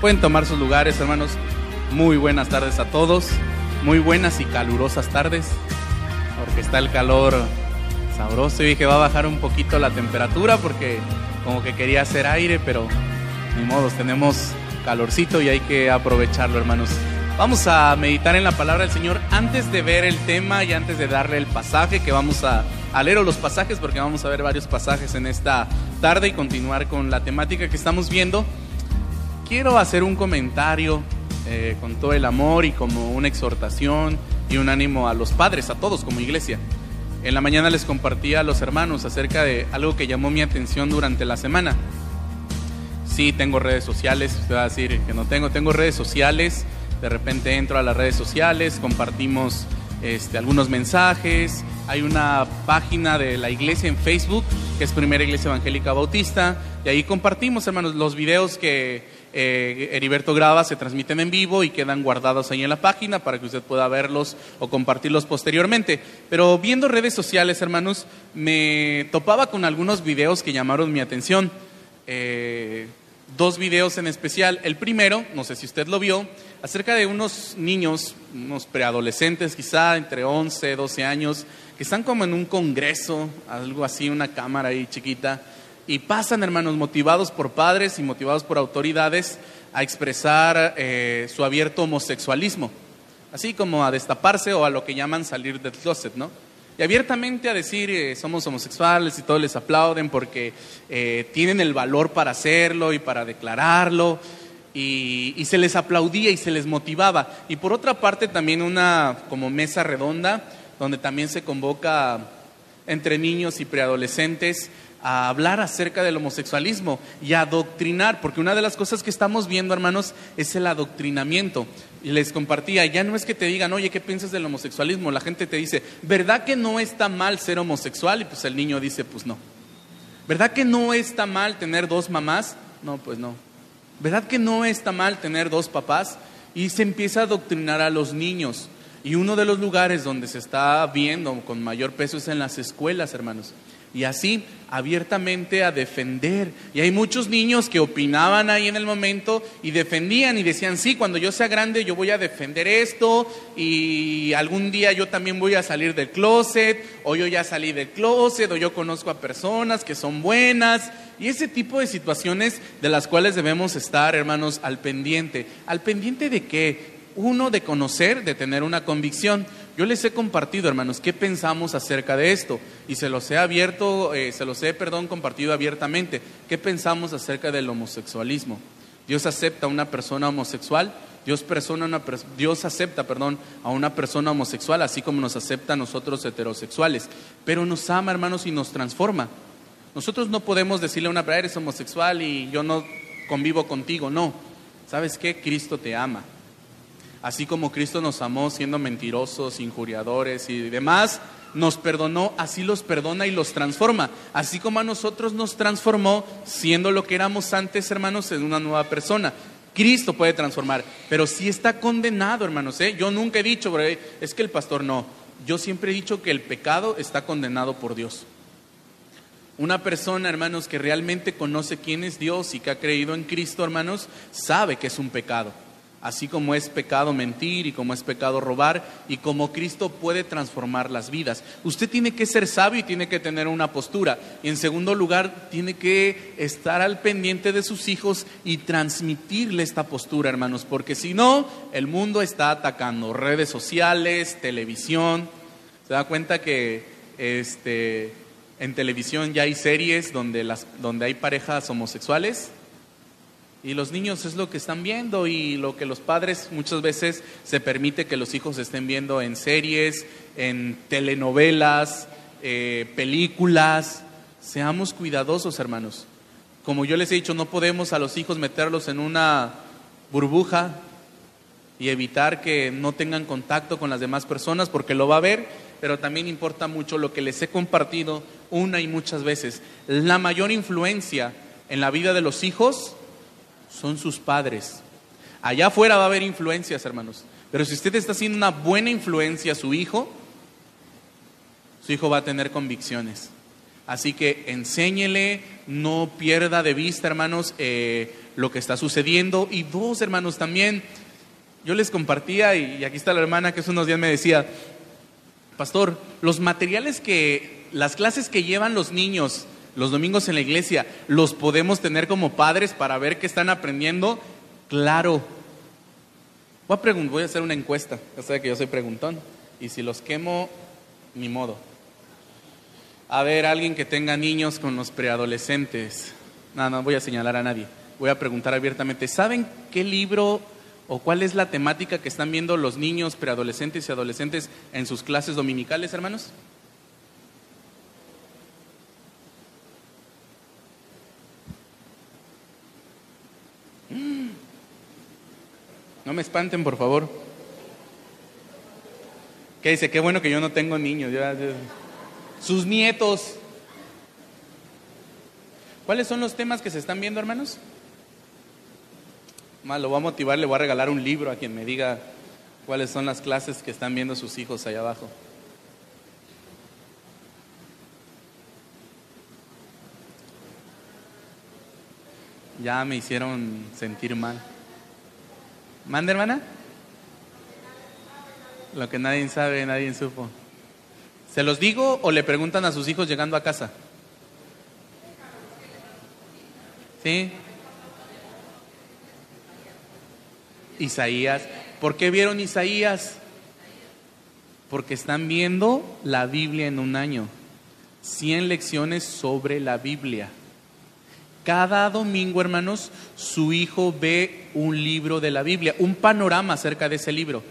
Pueden tomar sus lugares, hermanos. Muy buenas tardes a todos. Muy buenas y calurosas tardes. Porque está el calor sabroso y dije va a bajar un poquito la temperatura porque como que quería hacer aire, pero ni modos, tenemos calorcito y hay que aprovecharlo, hermanos. Vamos a meditar en la palabra del Señor antes de ver el tema y antes de darle el pasaje que vamos a, a leer los pasajes porque vamos a ver varios pasajes en esta tarde y continuar con la temática que estamos viendo. Quiero hacer un comentario eh, con todo el amor y como una exhortación y un ánimo a los padres, a todos como iglesia. En la mañana les compartí a los hermanos acerca de algo que llamó mi atención durante la semana. Sí, tengo redes sociales, usted va a decir que no tengo, tengo redes sociales de repente entro a las redes sociales, compartimos este, algunos mensajes, hay una página de la iglesia en Facebook, que es Primera Iglesia Evangélica Bautista, y ahí compartimos, hermanos, los videos que eh, Heriberto graba se transmiten en vivo y quedan guardados ahí en la página para que usted pueda verlos o compartirlos posteriormente. Pero viendo redes sociales, hermanos, me topaba con algunos videos que llamaron mi atención. Eh, dos videos en especial. El primero, no sé si usted lo vio, acerca de unos niños, unos preadolescentes quizá entre 11, 12 años, que están como en un congreso, algo así, una cámara ahí chiquita, y pasan, hermanos, motivados por padres y motivados por autoridades a expresar eh, su abierto homosexualismo, así como a destaparse o a lo que llaman salir del closet, ¿no? Y abiertamente a decir eh, somos homosexuales y todos les aplauden porque eh, tienen el valor para hacerlo y para declararlo y, se les aplaudía y se les motivaba. Y por otra parte también una como mesa redonda donde también se convoca entre niños y preadolescentes a hablar acerca del homosexualismo y a adoctrinar, porque una de las cosas que estamos viendo, hermanos, es el adoctrinamiento. Y les compartía, ya no es que te digan, oye, ¿qué piensas del homosexualismo? La gente te dice, ¿verdad que no está mal ser homosexual? Y pues el niño dice, pues no. ¿Verdad que no está mal tener dos mamás? No, pues no. ¿Verdad que no está mal tener dos papás? Y se empieza a adoctrinar a los niños. Y uno de los lugares donde se está viendo con mayor peso es en las escuelas, hermanos y así abiertamente a defender. Y hay muchos niños que opinaban ahí en el momento y defendían y decían, sí, cuando yo sea grande yo voy a defender esto y algún día yo también voy a salir del closet o yo ya salí del closet o yo conozco a personas que son buenas. Y ese tipo de situaciones de las cuales debemos estar, hermanos, al pendiente. ¿Al pendiente de qué? Uno, de conocer, de tener una convicción. Yo les he compartido, hermanos, qué pensamos acerca de esto y se los he abierto, eh, se los he, perdón, compartido abiertamente. ¿Qué pensamos acerca del homosexualismo? Dios acepta a una persona homosexual, Dios, persona una, Dios acepta, perdón, a una persona homosexual, así como nos acepta a nosotros heterosexuales, pero nos ama, hermanos, y nos transforma. Nosotros no podemos decirle a una persona, eres homosexual y yo no convivo contigo, no. ¿Sabes qué? Cristo te ama. Así como Cristo nos amó siendo mentirosos, injuriadores y demás, nos perdonó, así los perdona y los transforma. Así como a nosotros nos transformó siendo lo que éramos antes, hermanos, en una nueva persona. Cristo puede transformar, pero si está condenado, hermanos. ¿eh? Yo nunca he dicho, es que el pastor no. Yo siempre he dicho que el pecado está condenado por Dios. Una persona, hermanos, que realmente conoce quién es Dios y que ha creído en Cristo, hermanos, sabe que es un pecado así como es pecado mentir y como es pecado robar y como Cristo puede transformar las vidas. Usted tiene que ser sabio y tiene que tener una postura. Y en segundo lugar, tiene que estar al pendiente de sus hijos y transmitirle esta postura, hermanos, porque si no, el mundo está atacando redes sociales, televisión. ¿Se da cuenta que este, en televisión ya hay series donde, las, donde hay parejas homosexuales? Y los niños es lo que están viendo y lo que los padres muchas veces se permite que los hijos estén viendo en series, en telenovelas, eh, películas. Seamos cuidadosos, hermanos. Como yo les he dicho, no podemos a los hijos meterlos en una burbuja y evitar que no tengan contacto con las demás personas porque lo va a ver, pero también importa mucho lo que les he compartido una y muchas veces. La mayor influencia en la vida de los hijos son sus padres. Allá afuera va a haber influencias, hermanos. Pero si usted está haciendo una buena influencia a su hijo, su hijo va a tener convicciones. Así que enséñele, no pierda de vista, hermanos, eh, lo que está sucediendo. Y dos, hermanos, también, yo les compartía, y aquí está la hermana que hace unos días me decía, pastor, los materiales que, las clases que llevan los niños los domingos en la iglesia, ¿los podemos tener como padres para ver qué están aprendiendo? Claro. Voy a, voy a hacer una encuesta, ya sabe que yo soy preguntón, y si los quemo, ni modo. A ver, alguien que tenga niños con los preadolescentes. No, no voy a señalar a nadie. Voy a preguntar abiertamente, ¿saben qué libro o cuál es la temática que están viendo los niños, preadolescentes y adolescentes en sus clases dominicales, hermanos? No me espanten, por favor. ¿Qué dice? Qué bueno que yo no tengo niños. Sus nietos. ¿Cuáles son los temas que se están viendo, hermanos? Más lo voy a motivar, le voy a regalar un libro a quien me diga cuáles son las clases que están viendo sus hijos allá abajo. Ya me hicieron sentir mal. ¿Manda, hermana? Lo que nadie sabe, nadie supo. ¿Se los digo o le preguntan a sus hijos llegando a casa? ¿Sí? Isaías. ¿Por qué vieron Isaías? Porque están viendo la Biblia en un año. 100 lecciones sobre la Biblia. Cada domingo, hermanos, su hijo ve un libro de la Biblia, un panorama acerca de ese libro.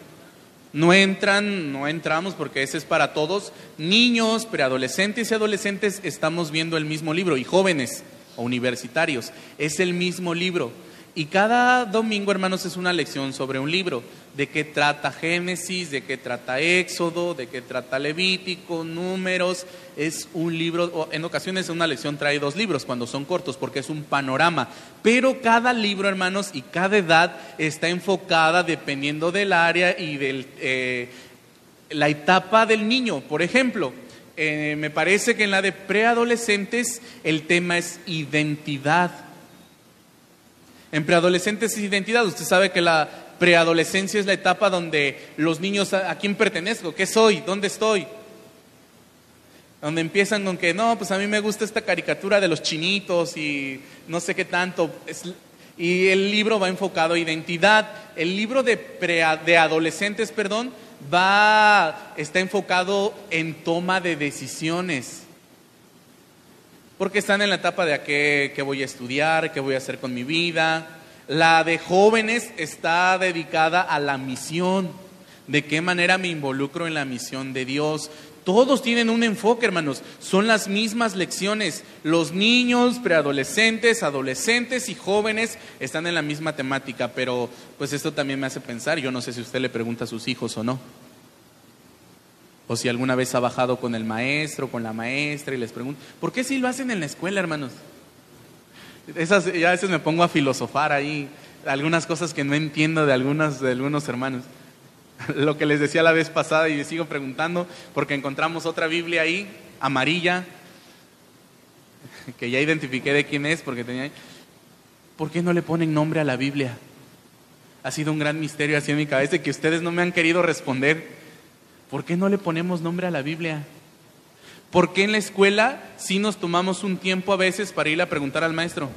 No entran, no entramos porque ese es para todos. Niños, preadolescentes y adolescentes estamos viendo el mismo libro y jóvenes o universitarios. Es el mismo libro. Y cada domingo, hermanos, es una lección sobre un libro. De qué trata Génesis, de qué trata Éxodo, de qué trata Levítico, Números. Es un libro, en ocasiones una lección trae dos libros cuando son cortos, porque es un panorama. Pero cada libro, hermanos, y cada edad está enfocada dependiendo del área y de eh, la etapa del niño. Por ejemplo, eh, me parece que en la de preadolescentes el tema es identidad en preadolescentes es identidad. Usted sabe que la preadolescencia es la etapa donde los niños, ¿a, quién pertenezco? ¿Qué soy? ¿Dónde estoy? Donde empiezan con que, no, pues a mí me gusta esta caricatura de los chinitos y no sé qué tanto. y el libro va enfocado a identidad. El libro de, de adolescentes, perdón, va, está enfocado en toma de decisiones porque están en la etapa de a qué, voy a estudiar, qué voy a hacer con mi vida. La de jóvenes está dedicada a la misión, de qué manera me involucro en la misión de Dios. Todos tienen un enfoque, hermanos. Son las mismas lecciones. Los niños, preadolescentes, adolescentes y jóvenes están en la misma temática, pero pues esto también me hace pensar, yo no sé si usted le pregunta a sus hijos o no o si alguna vez ha bajado con el maestro, con la maestra y les pregunto, ¿por qué si lo hacen en la escuela, hermanos? Esas, ya a veces me pongo a filosofar ahí algunas cosas que no entiendo de, algunas, de algunos hermanos. Lo que les decía la vez pasada y les sigo preguntando, porque encontramos otra Biblia ahí, amarilla, que ya identifiqué de quién es, porque tenía... ¿Por qué no le ponen nombre a la Biblia? Ha sido un gran misterio así en mi cabeza que ustedes no me han querido responder. ¿Por qué no le ponemos nombre a la Biblia? ¿Por qué en la escuela sí nos tomamos un tiempo a veces para ir a preguntar al maestro?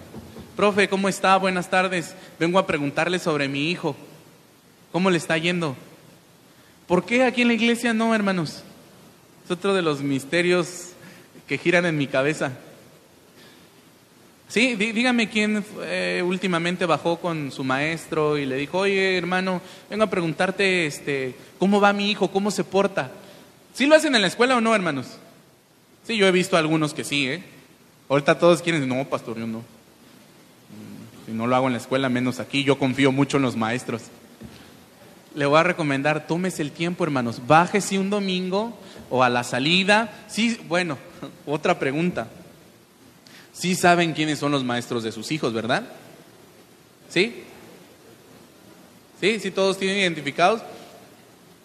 Profe, ¿cómo está? Buenas tardes. Vengo a preguntarle sobre mi hijo. ¿Cómo le está yendo? ¿Por qué aquí en la iglesia no, hermanos? Es otro de los misterios que giran en mi cabeza. Sí, dígame quién eh, últimamente bajó con su maestro y le dijo, oye hermano, vengo a preguntarte este, cómo va mi hijo, cómo se porta. ¿Sí lo hacen en la escuela o no, hermanos? Sí, yo he visto algunos que sí, ¿eh? Ahorita todos quieren, no, pastor, yo no. Mm, si no lo hago en la escuela, menos aquí, yo confío mucho en los maestros. Le voy a recomendar, tómese el tiempo, hermanos, bájese un domingo o a la salida. Sí, bueno, otra pregunta. Sí saben quiénes son los maestros de sus hijos, ¿verdad? ¿Sí? ¿Sí? ¿Sí todos tienen identificados?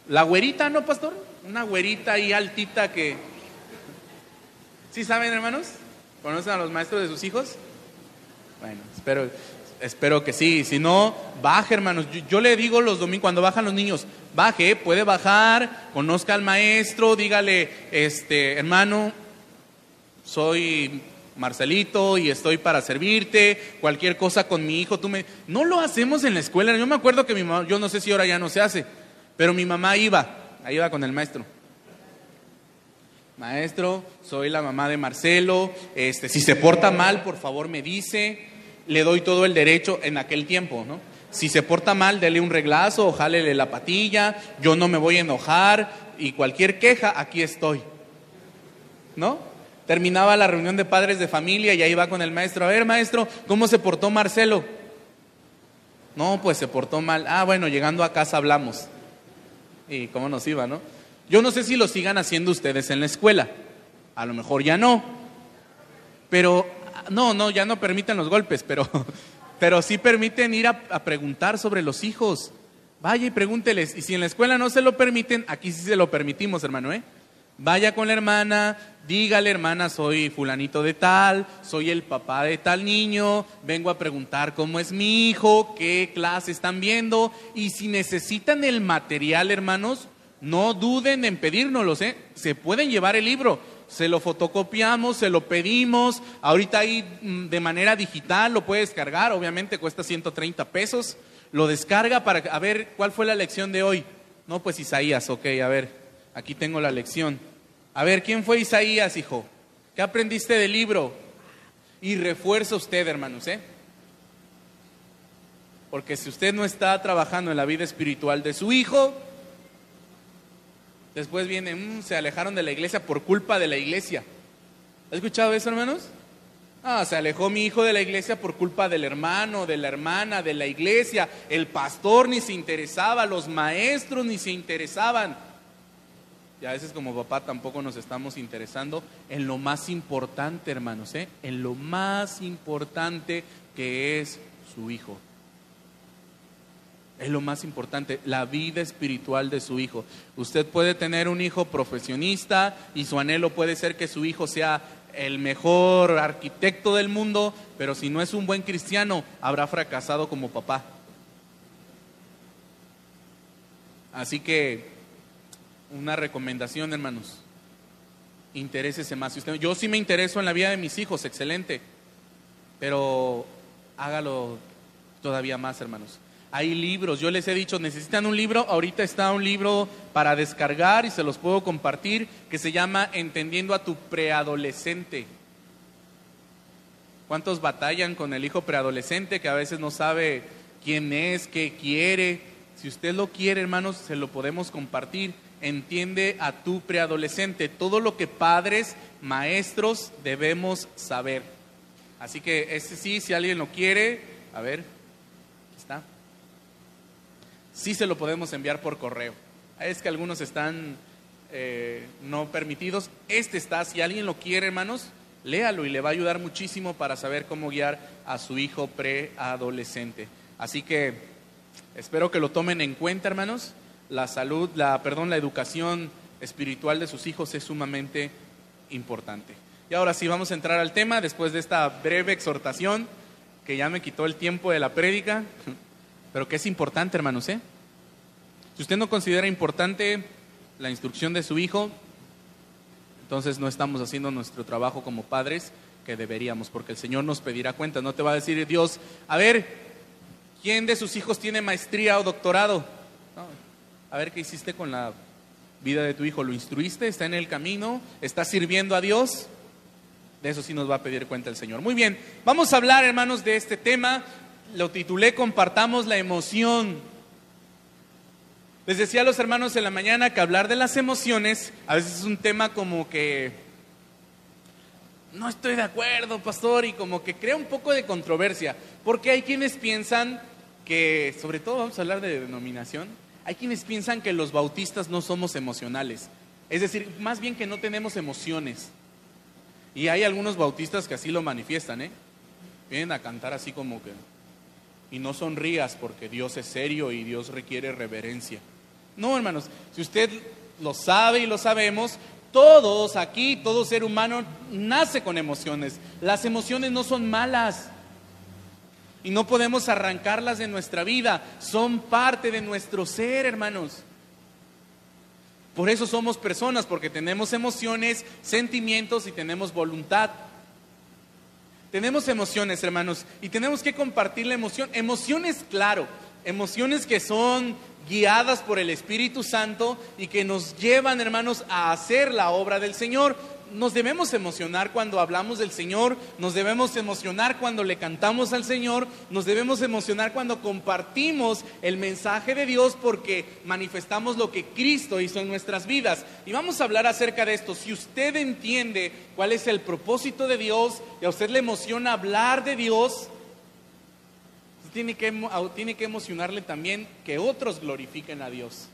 La güerita, ¿no, pastor? Una güerita ahí altita que... ¿Sí saben, hermanos? ¿Conocen a los maestros de sus hijos? Bueno, espero, espero que sí. Si no, baje, hermanos. Yo, le digo los domingos, cuando bajan los niños, baje, puede bajar, conozca al maestro, dígale, este, hermano, soy Marcelito y estoy para servirte, cualquier cosa con mi hijo, tú me... No lo hacemos en la escuela. Yo me acuerdo que mi mamá, yo no sé si ahora ya no se hace, pero mi mamá iba, ahí iba con el maestro. Maestro, soy la mamá de Marcelo, este, si se porta mal, por favor me dice, le doy todo el derecho en aquel tiempo, ¿no? Si se porta mal, dele un reglazo o la patilla, yo no me voy a enojar y cualquier queja, aquí estoy. ¿No? Terminaba la reunión de padres de familia y ahí va con el maestro. A ver, maestro, ¿cómo se portó Marcelo? No, pues se portó mal. Ah, bueno, llegando a casa hablamos. Y cómo nos iba, ¿no? Yo no sé si lo sigan haciendo ustedes en la escuela. A lo mejor ya no. Pero, no, no, ya no permiten los golpes, pero, pero sí permiten ir a, a preguntar sobre los hijos. Vaya y pregúnteles. Y si en la escuela no se lo permiten, aquí sí se lo permitimos, hermano, ¿eh? Vaya con la hermana, dígale hermana, soy fulanito de tal, soy el papá de tal niño, vengo a preguntar cómo es mi hijo, qué clase están viendo y si necesitan el material, hermanos, no duden en pedírnoslo, ¿eh? Se pueden llevar el libro, se lo fotocopiamos, se lo pedimos, ahorita ahí mm, de manera digital lo puede descargar, obviamente cuesta 130 pesos, lo descarga para a ver cuál fue la lección de hoy. No, pues Isaías, ok, a ver, aquí tengo la lección. A ver, ¿quién fue Isaías, hijo? ¿Qué aprendiste del libro? Y refuerza usted, hermanos, ¿eh? Porque si usted no está trabajando en la vida espiritual de su hijo, después viene, mm, se alejaron de la iglesia por culpa de la iglesia. ¿Ha escuchado eso, hermanos? Ah, se alejó mi hijo de la iglesia por culpa del hermano, de la hermana, de la iglesia. El pastor ni se interesaba, los maestros ni se interesaban. Y a veces como papá tampoco nos estamos interesando en lo más importante, hermanos, ¿eh? en lo más importante que es su hijo. Es lo más importante, la vida espiritual de su hijo. Usted puede tener un hijo profesionista y su anhelo puede ser que su hijo sea el mejor arquitecto del mundo, pero si no es un buen cristiano, habrá fracasado como papá. Así que una recomendación, hermanos. Interésese más. Si usted, yo sí me intereso en la vida de mis hijos, excelente. Pero hágalo todavía más, hermanos. Hay libros, yo les he dicho, necesitan un libro, ahorita está un libro para descargar y se los puedo compartir que se llama Entendiendo a tu preadolescente. ¿Cuántos batallan con el hijo preadolescente que a veces no sabe quién es, qué quiere? Si usted lo quiere, hermanos, se lo podemos compartir entiende a tu preadolescente, todo lo que padres, maestros debemos saber. Así que ese sí, si alguien lo quiere, a ver, está. Sí se lo podemos enviar por correo. Es que algunos están eh, no permitidos. Este está, si alguien lo quiere, hermanos, léalo y le va a ayudar muchísimo para saber cómo guiar a su hijo preadolescente. Así que espero que lo tomen en cuenta, hermanos la salud, la, perdón, la educación espiritual de sus hijos es sumamente importante. Y ahora sí, vamos a entrar al tema después de esta breve exhortación que ya me quitó el tiempo de la prédica, pero que es importante, hermanos. ¿eh? Si usted no considera importante la instrucción de su hijo, entonces no estamos haciendo nuestro trabajo como padres que deberíamos, porque el Señor nos pedirá cuenta. No te va a decir Dios, a ver, ¿quién de sus hijos tiene maestría o doctorado? A ver qué hiciste con la vida de tu hijo. ¿Lo instruiste? ¿Está en el camino? ¿Está sirviendo a Dios? De eso sí nos va a pedir cuenta el Señor. Muy bien, vamos a hablar, hermanos, de este tema. Lo titulé Compartamos la emoción. Les decía a los hermanos en la mañana que hablar de las emociones a veces es un tema como que no estoy de acuerdo, pastor, y como que crea un poco de controversia, porque hay quienes piensan que, sobre todo vamos a hablar de denominación, hay quienes piensan que los bautistas no somos emocionales, es decir, más bien que no tenemos emociones. Y hay algunos bautistas que así lo manifiestan, ¿eh? Vienen a cantar así como que, y no sonrías porque Dios es serio y Dios requiere reverencia. No, hermanos, si usted lo sabe y lo sabemos, todos aquí, todo ser humano nace con emociones. Las emociones no son malas y no podemos arrancarlas de nuestra vida, son parte de nuestro ser, hermanos. Por eso somos personas, porque tenemos emociones, sentimientos y tenemos voluntad. Tenemos emociones, hermanos, y tenemos que compartir la emoción. Emociones, claro, emociones que son guiadas por el Espíritu Santo y que nos llevan, hermanos, a hacer la obra del Señor. Nos debemos emocionar cuando hablamos del Señor, nos debemos emocionar cuando le cantamos al Señor, nos debemos emocionar cuando compartimos el mensaje de Dios porque manifestamos lo que Cristo hizo en nuestras vidas. Y vamos a hablar acerca de esto. Si usted entiende cuál es el propósito de Dios y a usted le emociona hablar de Dios, tiene que, tiene que emocionarle también que otros glorifiquen a Dios.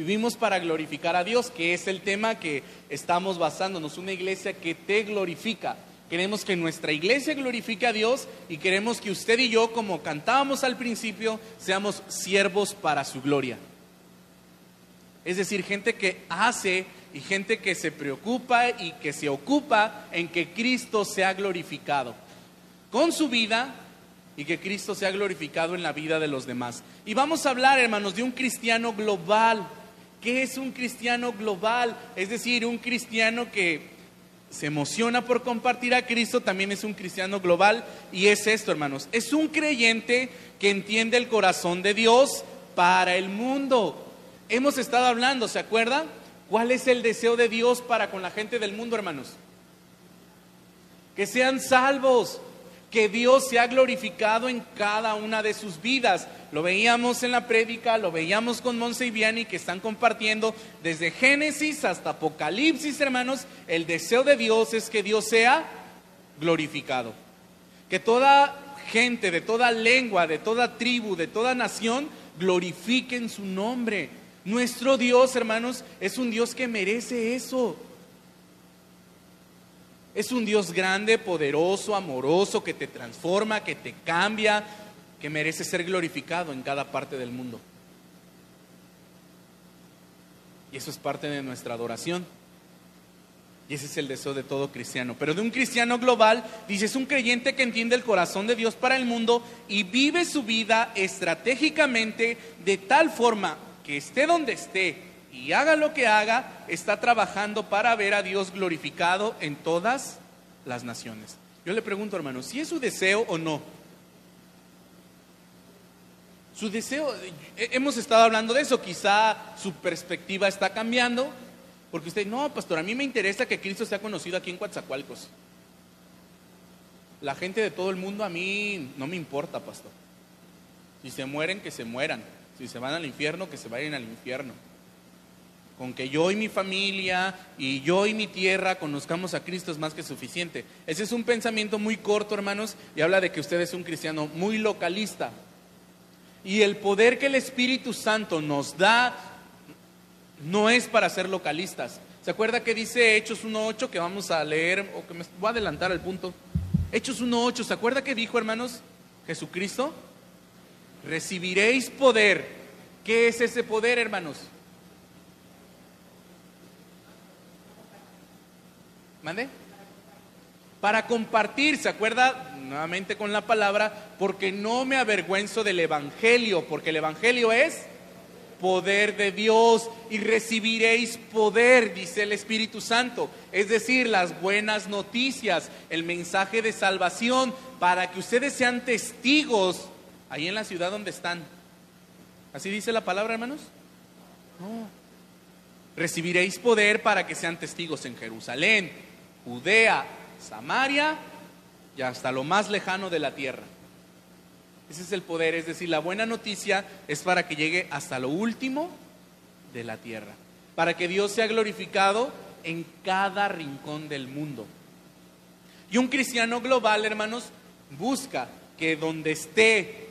Vivimos para glorificar a Dios, que es el tema que estamos basándonos, una iglesia que te glorifica. Queremos que nuestra iglesia glorifique a Dios y queremos que usted y yo, como cantábamos al principio, seamos siervos para su gloria. Es decir, gente que hace y gente que se preocupa y que se ocupa en que Cristo sea glorificado con su vida, y que Cristo sea glorificado en la vida de los demás. Y vamos a hablar, hermanos, de un cristiano global. ¿Qué es un cristiano global? Es decir, un cristiano que se emociona por compartir a Cristo, también es un cristiano global. Y es esto, hermanos, es un creyente que entiende el corazón de Dios para el mundo. Hemos estado hablando, ¿se acuerdan? ¿Cuál es el deseo de Dios para con la gente del mundo, hermanos? Que sean salvos, que Dios se ha glorificado en cada una de sus vidas. Lo veíamos en la prédica, lo veíamos con Monse y Vianney que están compartiendo desde Génesis hasta Apocalipsis, hermanos. El deseo de Dios es que Dios sea glorificado. Que toda gente, de toda lengua, de toda tribu, de toda nación, glorifiquen su nombre. Nuestro Dios, hermanos, es un Dios que merece eso. Es un Dios grande, poderoso, amoroso, que te transforma, que te cambia, que merece ser glorificado en cada parte del mundo. Y eso es parte de nuestra adoración. Y ese es el deseo de todo cristiano. Pero de un cristiano global, dice, es un creyente que entiende el corazón de Dios para el mundo y vive su vida estratégicamente de tal forma que esté donde esté, y haga lo que haga, está trabajando para ver a Dios glorificado en todas las naciones. Yo le pregunto, hermano, si es su deseo o no. Su deseo, eh, hemos estado hablando de eso, quizá su perspectiva está cambiando, porque usted, no, pastor, a mí me interesa que Cristo sea conocido aquí en Coatzacoalcos. La gente de todo el mundo a mí no me importa, pastor. Si se mueren, que se mueran. Si se van al infierno, que se vayan al infierno con que yo y mi familia y yo y mi tierra conozcamos a Cristo es más que suficiente. Ese es un pensamiento muy corto, hermanos, y habla de que usted es un cristiano muy localista. Y el poder que el Espíritu Santo nos da no es para ser localistas. ¿Se acuerda que dice Hechos 1.8 que vamos a leer, o que me voy a adelantar al punto? Hechos 1.8, ¿se acuerda que dijo, hermanos, Jesucristo? Recibiréis poder. ¿Qué es ese poder, hermanos? ¿Mande? Para compartir, ¿se acuerda? Nuevamente con la palabra, porque no me avergüenzo del Evangelio, porque el Evangelio es poder de Dios y recibiréis poder, dice el Espíritu Santo. Es decir, las buenas noticias, el mensaje de salvación, para que ustedes sean testigos ahí en la ciudad donde están. ¿Así dice la palabra, hermanos? No. Recibiréis poder para que sean testigos en Jerusalén, Judea, Samaria y hasta lo más lejano de la tierra. Ese es el poder, es decir, la buena noticia es para que llegue hasta lo último de la tierra, para que Dios sea glorificado en cada rincón del mundo. Y un cristiano global, hermanos, busca que donde esté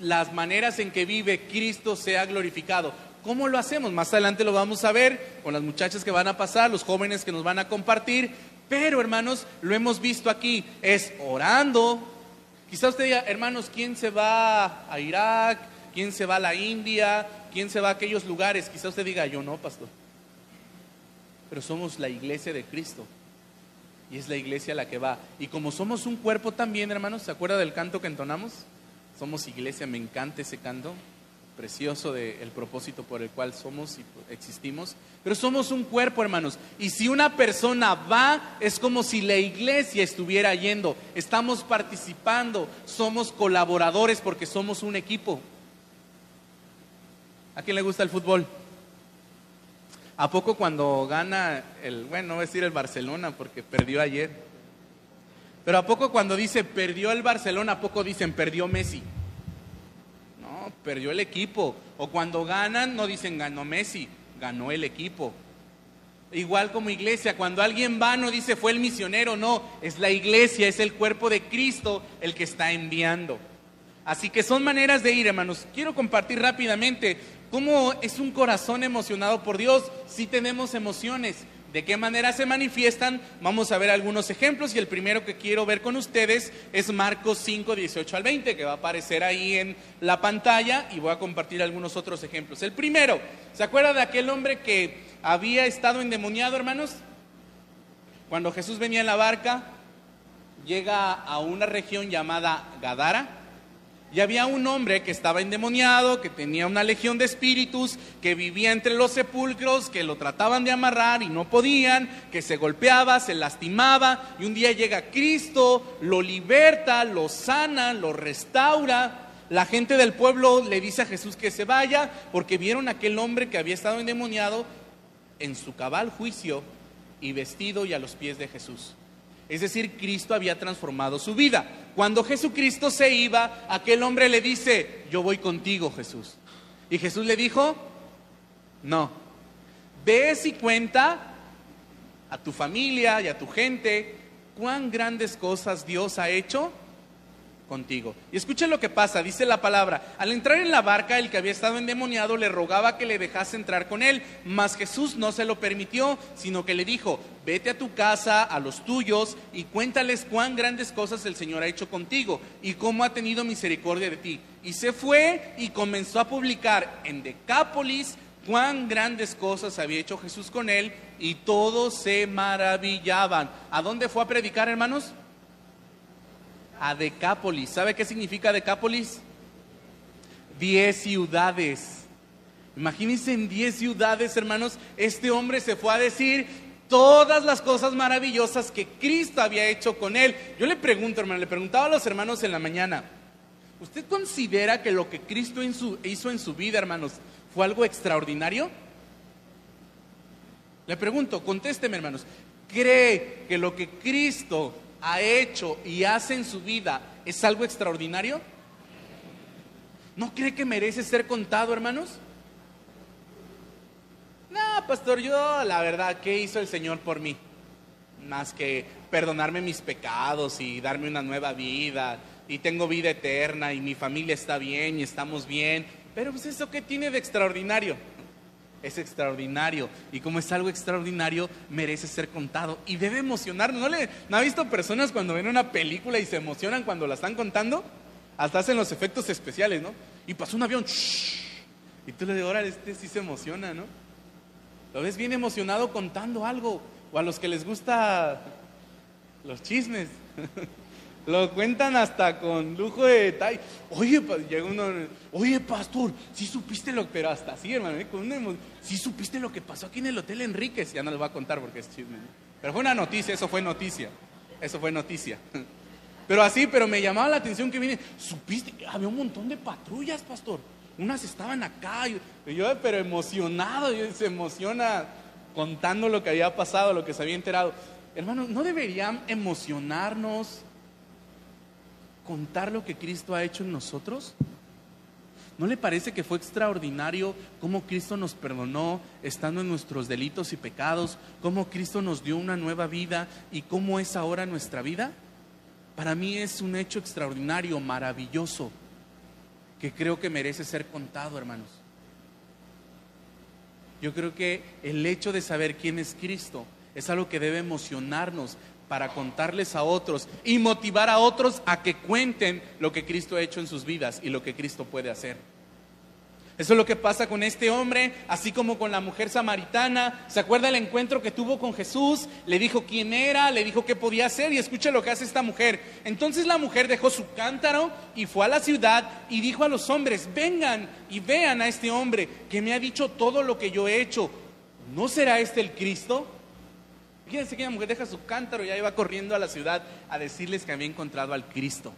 las maneras en que vive Cristo sea glorificado. ¿Cómo lo hacemos? Más adelante lo vamos a ver con las muchachas que van a pasar, los jóvenes que nos van a compartir. Pero hermanos, lo hemos visto aquí, es orando. Quizá usted diga, hermanos, ¿quién se va a Irak? ¿Quién se va a la India? ¿Quién se va a aquellos lugares? Quizá usted diga, yo no, pastor. pero somos la iglesia de Cristo. Y es la iglesia la que va. Y como somos un cuerpo también, hermanos, ¿se acuerda del canto que entonamos? Somos iglesia, me encanta ese canto precioso del propósito por el cual somos y existimos. Pero somos un cuerpo, hermanos. Y si una persona va, es como si la iglesia estuviera yendo. Estamos participando, somos colaboradores porque somos un equipo. ¿A quién le gusta el fútbol? ¿A poco cuando gana el, bueno, no voy a decir el Barcelona porque perdió ayer, pero a poco cuando dice perdió el Barcelona, a poco dicen perdió Messi? Perdió el equipo. O cuando ganan, no dicen ganó Messi, ganó el equipo. Igual como iglesia, cuando alguien va no dice fue el misionero, no, es la iglesia, es el cuerpo de Cristo el que está enviando. Así que son maneras de ir, hermanos. Quiero compartir rápidamente cómo es un corazón emocionado por Dios. Si tenemos emociones, ¿de qué manera se manifiestan? Vamos a ver algunos ejemplos y el primero que quiero ver con ustedes es Marcos 5, 18 al 20, que va a aparecer ahí en la pantalla y voy a compartir algunos otros ejemplos. El primero, ¿se acuerda de aquel hombre que había estado endemoniado, hermanos? Cuando Jesús venía en la barca, llega a una región llamada Gadara y había un hombre que estaba endemoniado, que tenía una legión de espíritus, que vivía entre los sepulcros, que lo trataban de amarrar y no podían, que se golpeaba, se lastimaba. Y un día llega Cristo, lo liberta, lo sana, lo restaura. La gente del pueblo le dice a Jesús que se vaya porque vieron a aquel hombre que había estado endemoniado en su cabal juicio y vestido y a los pies de Jesús. Es decir, Cristo había transformado su vida. Cuando Jesucristo se iba, aquel hombre le dice, yo voy contigo, Jesús. Y Jesús le dijo, no, ves y cuenta a tu familia y a tu gente cuán grandes cosas Dios ha hecho Y escuchen lo que pasa, dice la palabra. Al entrar en la barca, el que había estado endemoniado le rogaba que le dejase entrar con él, mas Jesús no se lo permitió, sino que le dijo, vete a tu casa, a los tuyos, y cuéntales cuán grandes cosas el Señor ha hecho contigo y cómo ha tenido misericordia de ti. Y se fue y comenzó a publicar en Decápolis cuán grandes cosas había hecho Jesús con él, y todos se maravillaban. ¿A dónde fue a predicar, hermanos? A Decápolis. ¿Sabe qué significa Decápolis? Diez ciudades. Imagínense en diez ciudades, hermanos, este hombre se fue a decir todas las cosas maravillosas que Cristo había hecho con él. Yo le pregunto, hermano, le preguntaba a los hermanos en la mañana, ¿usted considera que lo que Cristo hizo en su vida, hermanos, fue algo extraordinario? Le pregunto, contésteme, hermanos, ¿cree que lo que Cristo ha hecho y hace en su vida es algo extraordinario? ¿No cree que merece ser contado, hermanos? No, pastor, yo la verdad, ¿qué hizo el Señor por mí? Más que perdonarme mis pecados y darme una nueva vida y tengo vida eterna y mi familia está bien y estamos bien. Pero pues eso qué tiene de extraordinario? Es extraordinario. Y como es algo extraordinario, merece ser contado. Y debe emocionarnos. ¿No, le, ¿No ha visto personas cuando ven una película y se emocionan cuando la están contando? Hasta hacen los efectos especiales, ¿no? Y pasó un avión. Y tú le dices, ahora este sí se emociona, ¿no? Lo ves bien emocionado contando algo. O a los que les gusta los chismes. Lo cuentan hasta con lujo de detalle. Oye, llega uno, oye, pastor, si supiste lo pero hasta así, hermano, ¿eh? si supiste lo que pasó aquí en el Hotel Enríquez, ya no lo voy a contar porque es chisme. Pero fue una noticia, eso fue noticia, eso fue noticia. Pero así, pero me llamaba la atención que viene, supiste, había un montón de patrullas, pastor. Unas estaban acá, y yo, pero emocionado, se emociona contando lo que había pasado, lo que se había enterado. Hermano, ¿no deberían emocionarnos? Contar lo que Cristo ha hecho en nosotros? ¿No le parece que fue extraordinario cómo Cristo nos perdonó estando en nuestros delitos y pecados? ¿Cómo Cristo nos dio una nueva vida y cómo es ahora nuestra vida? Para mí es un hecho extraordinario, maravilloso, que creo que merece ser contado, hermanos. Yo creo que el hecho de saber quién es Cristo es algo que debe emocionarnos, para contarles a otros y motivar a otros a que cuenten lo que Cristo ha hecho en sus vidas y lo que Cristo puede hacer. Eso es lo que pasa con este hombre, así como con la mujer samaritana. ¿Se acuerda el encuentro que tuvo con Jesús? Le dijo quién era, le dijo qué podía hacer y escucha lo que hace esta mujer. Entonces la mujer dejó su cántaro y fue a la ciudad y dijo a los hombres, vengan y vean a este hombre que me ha dicho todo lo que yo he hecho. ¿No será este el Cristo? Fíjense que la mujer deja su cántaro y ahí va corriendo a la ciudad a decirles que había encontrado al Cristo.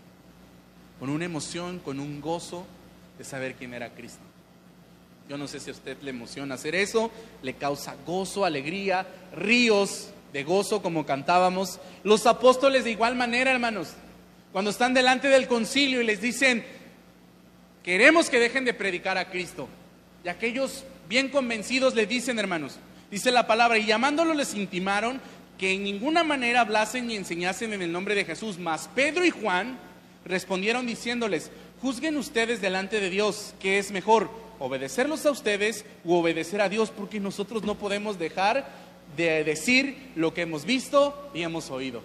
Con una emoción, con un gozo de saber quién era Cristo. Yo no sé si a usted le emociona hacer eso, le causa gozo, alegría, ríos de gozo como cantábamos. Los apóstoles de igual manera, hermanos, cuando están delante del concilio y les dicen, queremos que dejen de predicar a Cristo. Y aquellos bien convencidos le dicen, hermanos, dice la palabra, y llamándolos les intimaron que en ninguna manera hablasen ni enseñasen en el nombre de Jesús. Mas Pedro y Juan respondieron diciéndoles, juzguen ustedes delante de Dios, ¿qué es mejor? obedecerlos a ustedes u obedecer a Dios, porque nosotros no podemos dejar de decir lo que hemos visto y hemos oído.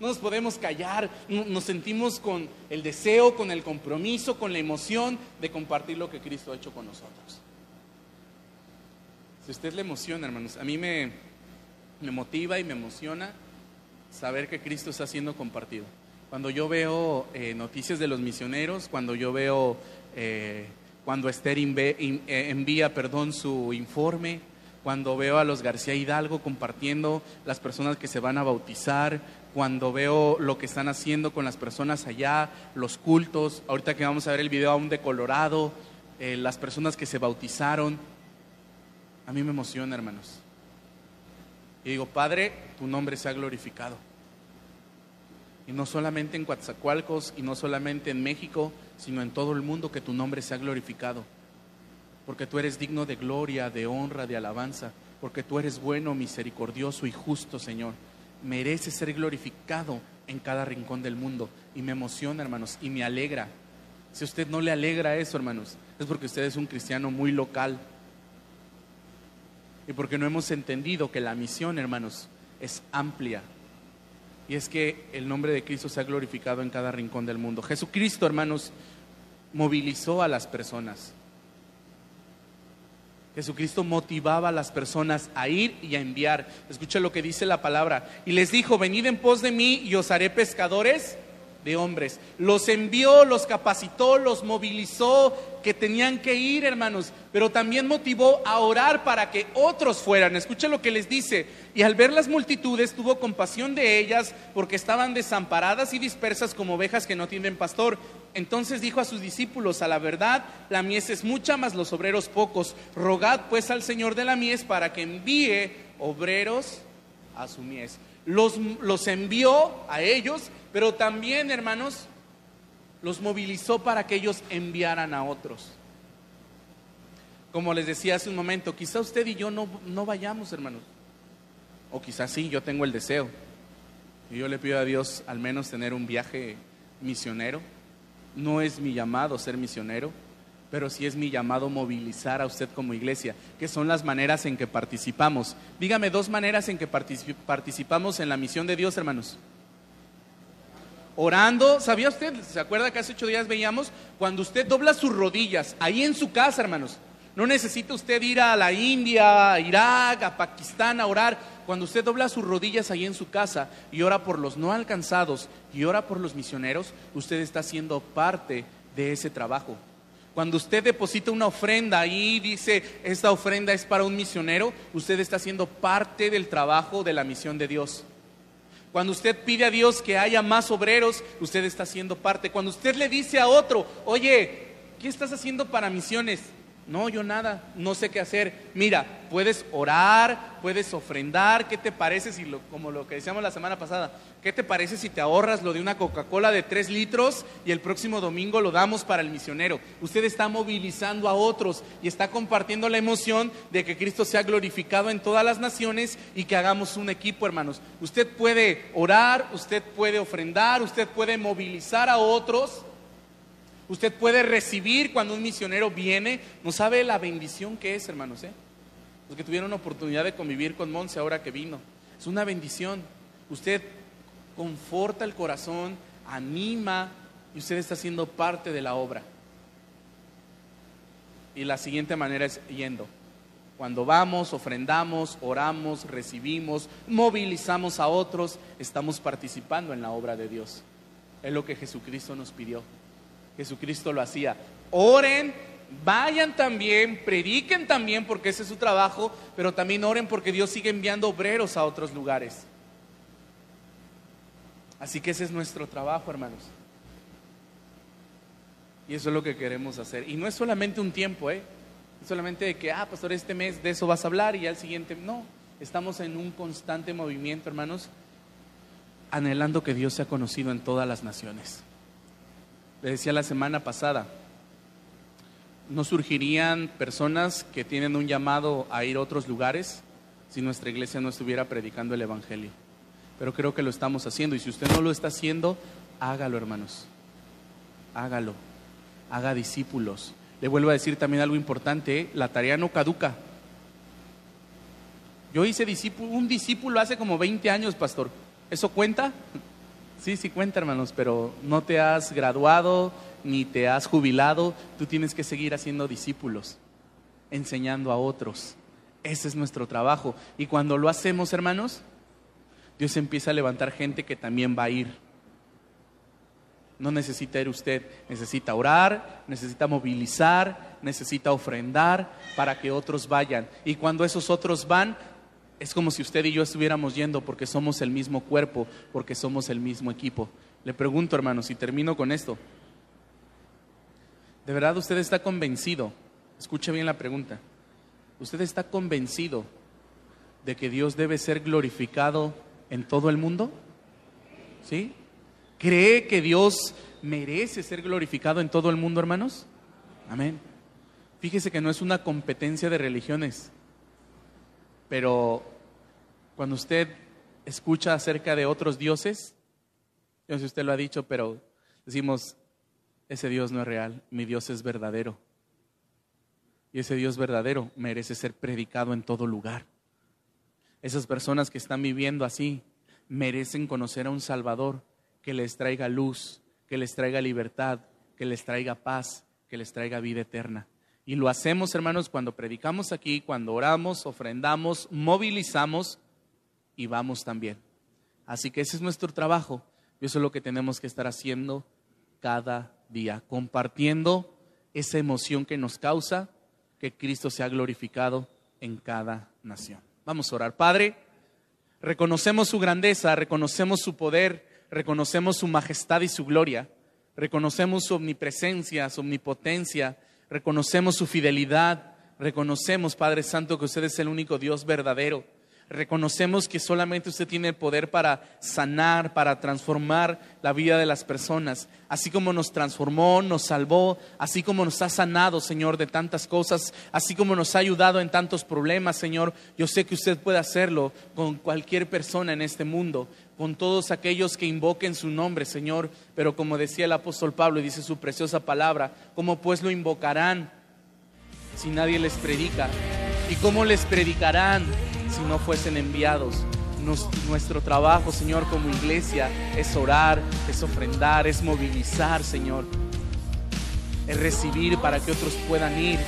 No nos podemos callar, nos sentimos con el deseo, con el compromiso, con la emoción de compartir lo que Cristo ha hecho con nosotros. Usted le emociona, hermanos, a mí me, me motiva y me emociona saber que Cristo está siendo compartido. Cuando yo veo eh, noticias de los misioneros, cuando yo veo eh, cuando Esther eh, envía perdón, su informe, cuando veo a los García Hidalgo compartiendo las personas que se van a bautizar, cuando veo lo que están haciendo con las personas allá, los cultos, ahorita que vamos a ver el video aún de Colorado, las personas que se bautizaron, a mí me emociona, hermanos. Y digo, Padre, tu nombre se ha glorificado. Y no solamente en Coatzacoalcos y no solamente en México, sino en todo el mundo que tu nombre sea glorificado. Porque tú eres digno de gloria, de honra, de alabanza. Porque tú eres bueno, misericordioso y justo, Señor. Mereces ser glorificado en cada rincón del mundo. Y me emociona, hermanos, y me alegra. Si a usted no le alegra eso, hermanos, es porque usted es un cristiano muy local. Y porque no hemos entendido que la misión, hermanos, es amplia. Y es que el nombre de Cristo se ha glorificado en cada rincón del mundo. Jesucristo, hermanos, movilizó a las personas. Jesucristo motivaba a las personas a ir y a enviar. Escucha lo que dice la palabra. Y les dijo, venid en pos de mí y os haré pescadores de hombres. Los envió, los capacitó, los movilizó, que tenían que ir, hermanos, pero también motivó a orar para que otros fueran. Escucha lo que les dice. Y al ver las multitudes tuvo compasión de ellas porque estaban desamparadas y dispersas como ovejas que no tienen pastor. Entonces dijo a sus discípulos, a la verdad, la mies es mucha, mas los obreros pocos. Rogad pues al Señor de la mies para que envíe obreros a su mies. Los, los envió a ellos pero también, hermanos, los movilizó para que ellos enviaran a otros. Como les decía hace un momento, quizá usted y yo no, no vayamos, hermanos. O quizás sí, yo tengo el deseo. Y yo le pido a Dios al menos tener un viaje misionero. No es mi llamado ser misionero, pero sí es mi llamado movilizar a usted como iglesia, que son las maneras en que participamos. Dígame dos maneras en que participamos en la misión de Dios, hermanos orando. ¿Sabía usted? ¿Se acuerda que hace ocho días veíamos? Cuando usted dobla sus rodillas, ahí en su casa, hermanos. No necesita usted ir a la India, a Irak, a Pakistán a orar. Cuando usted dobla sus rodillas ahí en su casa y ora por los no alcanzados y ora por los misioneros, usted está siendo parte de ese trabajo. Cuando usted deposita una ofrenda y dice, esta ofrenda es para un misionero, usted está siendo parte del trabajo de la misión de Dios. Cuando usted pide a Dios que haya más obreros, usted está haciendo parte. Cuando usted le dice a otro, oye, ¿qué estás haciendo para misiones? No, yo nada, no sé qué hacer. Mira, puedes orar, puedes ofrendar. ¿Qué te parece si, lo, como lo que decíamos la semana pasada, qué te parece si te ahorras lo de una Coca-Cola de tres litros y el próximo domingo lo damos para el misionero? Usted está movilizando a otros y está compartiendo la emoción de que Cristo sea glorificado en todas las naciones y que hagamos un equipo, hermanos. Usted puede orar, usted puede ofrendar, usted puede movilizar a otros Usted puede recibir cuando un misionero viene. No sabe la bendición que es, hermanos. ¿eh? Los que tuvieron oportunidad de convivir con Monse ahora que vino. Es una bendición. Usted conforta el corazón, anima y usted está siendo parte de la obra. Y la siguiente manera es yendo. Cuando vamos, ofrendamos, oramos, recibimos, movilizamos a otros, estamos participando en la obra de Dios. Es lo que Jesucristo nos pidió. Jesucristo lo hacía. Oren, vayan también, prediquen también porque ese es su trabajo, pero también oren porque Dios sigue enviando obreros a otros lugares. Así que ese es nuestro trabajo, hermanos. Y eso es lo que queremos hacer. Y no es solamente un tiempo, ¿eh? solamente de que, ah, pastor, este mes de eso vas a hablar y al siguiente. No, estamos en un constante movimiento, hermanos, anhelando que Dios sea conocido en todas las naciones. Le decía la semana pasada, no surgirían personas que tienen un llamado a ir a otros lugares si nuestra iglesia no estuviera predicando el Evangelio. Pero creo que lo estamos haciendo y si usted no lo está haciendo, hágalo, hermanos. Hágalo. Haga discípulos. Le vuelvo a decir también algo importante, ¿eh? la tarea no caduca. Yo hice discípulo, un discípulo hace como 20 años, pastor. ¿Eso cuenta? Sí, sí cuenta, hermanos, pero no te has graduado ni te has jubilado. Tú tienes que seguir haciendo discípulos, enseñando a otros. Ese es nuestro trabajo. Y cuando lo hacemos, hermanos, Dios empieza a levantar gente que también va a ir no necesita ir usted, necesita orar, necesita movilizar, necesita ofrendar para que otros vayan. Y cuando esos otros van, es como si usted y yo estuviéramos yendo porque somos el mismo cuerpo, porque somos el mismo equipo. Le pregunto, hermano, si termino con esto. ¿De verdad usted está convencido? Escuche bien la pregunta. ¿Usted está convencido de que Dios debe ser glorificado en todo el mundo? ¿Sí? ¿Cree que Dios merece ser glorificado en todo el mundo, hermanos? Amén. Fíjese que no es una competencia de religiones, pero cuando usted escucha acerca de otros dioses, yo no sé si usted lo ha dicho, pero decimos, ese Dios no es real, mi Dios es verdadero. Y ese Dios verdadero merece ser predicado en todo lugar. Esas personas que están viviendo así merecen conocer a un Salvador que les traiga luz, que les traiga libertad, que les traiga paz, que les traiga vida eterna. Y lo hacemos, hermanos, cuando predicamos aquí, cuando oramos, ofrendamos, movilizamos y vamos también. Así que ese es nuestro trabajo y eso es lo que tenemos que estar haciendo cada día, compartiendo esa emoción que nos causa que Cristo sea glorificado en cada nación. Vamos a orar. Padre, reconocemos su grandeza, reconocemos su poder, reconocemos su majestad y su gloria, reconocemos su omnipresencia, su omnipotencia, reconocemos su fidelidad, reconocemos, Padre Santo, que usted es el único Dios verdadero reconocemos que solamente usted tiene el poder para sanar, para transformar la vida de las personas. Así como nos transformó, nos salvó, así como nos ha sanado, Señor, de tantas cosas, así como nos ha ayudado en tantos problemas, Señor, yo sé que usted puede hacerlo con cualquier persona en este mundo, con todos aquellos que invoquen su nombre, Señor. Pero como decía el apóstol Pablo y dice su preciosa palabra, ¿cómo pues lo invocarán si nadie les predica? ¿Y cómo les predicarán si no fuesen enviados. nuestro trabajo, Señor, como iglesia es orar, es ofrendar, es movilizar, Señor. Es recibir para que otros puedan ir.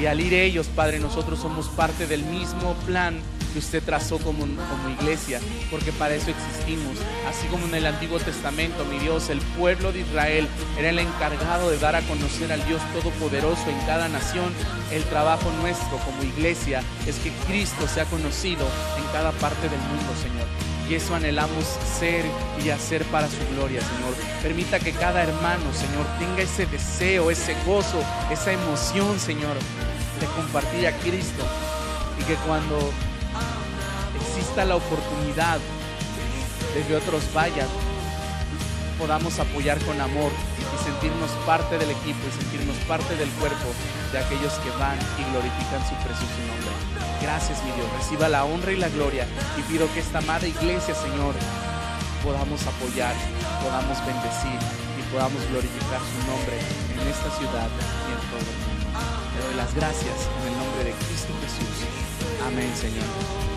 Y al ir ellos, Padre, nosotros somos parte del mismo plan que usted trazó como, como iglesia, porque para eso existimos. Así como en el Antiguo Testamento, mi Dios, el pueblo de Israel era el encargado de dar a conocer al Dios Todopoderoso en cada nación, el trabajo nuestro como iglesia es que Cristo sea conocido en cada parte del mundo, Señor. Y eso anhelamos ser y hacer para su gloria, Señor. Permita que cada hermano, Señor, tenga ese deseo, ese gozo, esa emoción, Señor, de compartir a Cristo. Y que cuando la oportunidad de que otros vayan, podamos apoyar con amor y sentirnos parte del equipo y sentirnos parte del cuerpo de aquellos que van y glorifican su precioso nombre. Gracias, mi Dios. Reciba la honra y la gloria y pido que esta amada iglesia, Señor, podamos apoyar, podamos bendecir y podamos glorificar su nombre en esta ciudad y en todo el mundo. Le doy las gracias en el nombre de Cristo Jesús. Amén, Señor.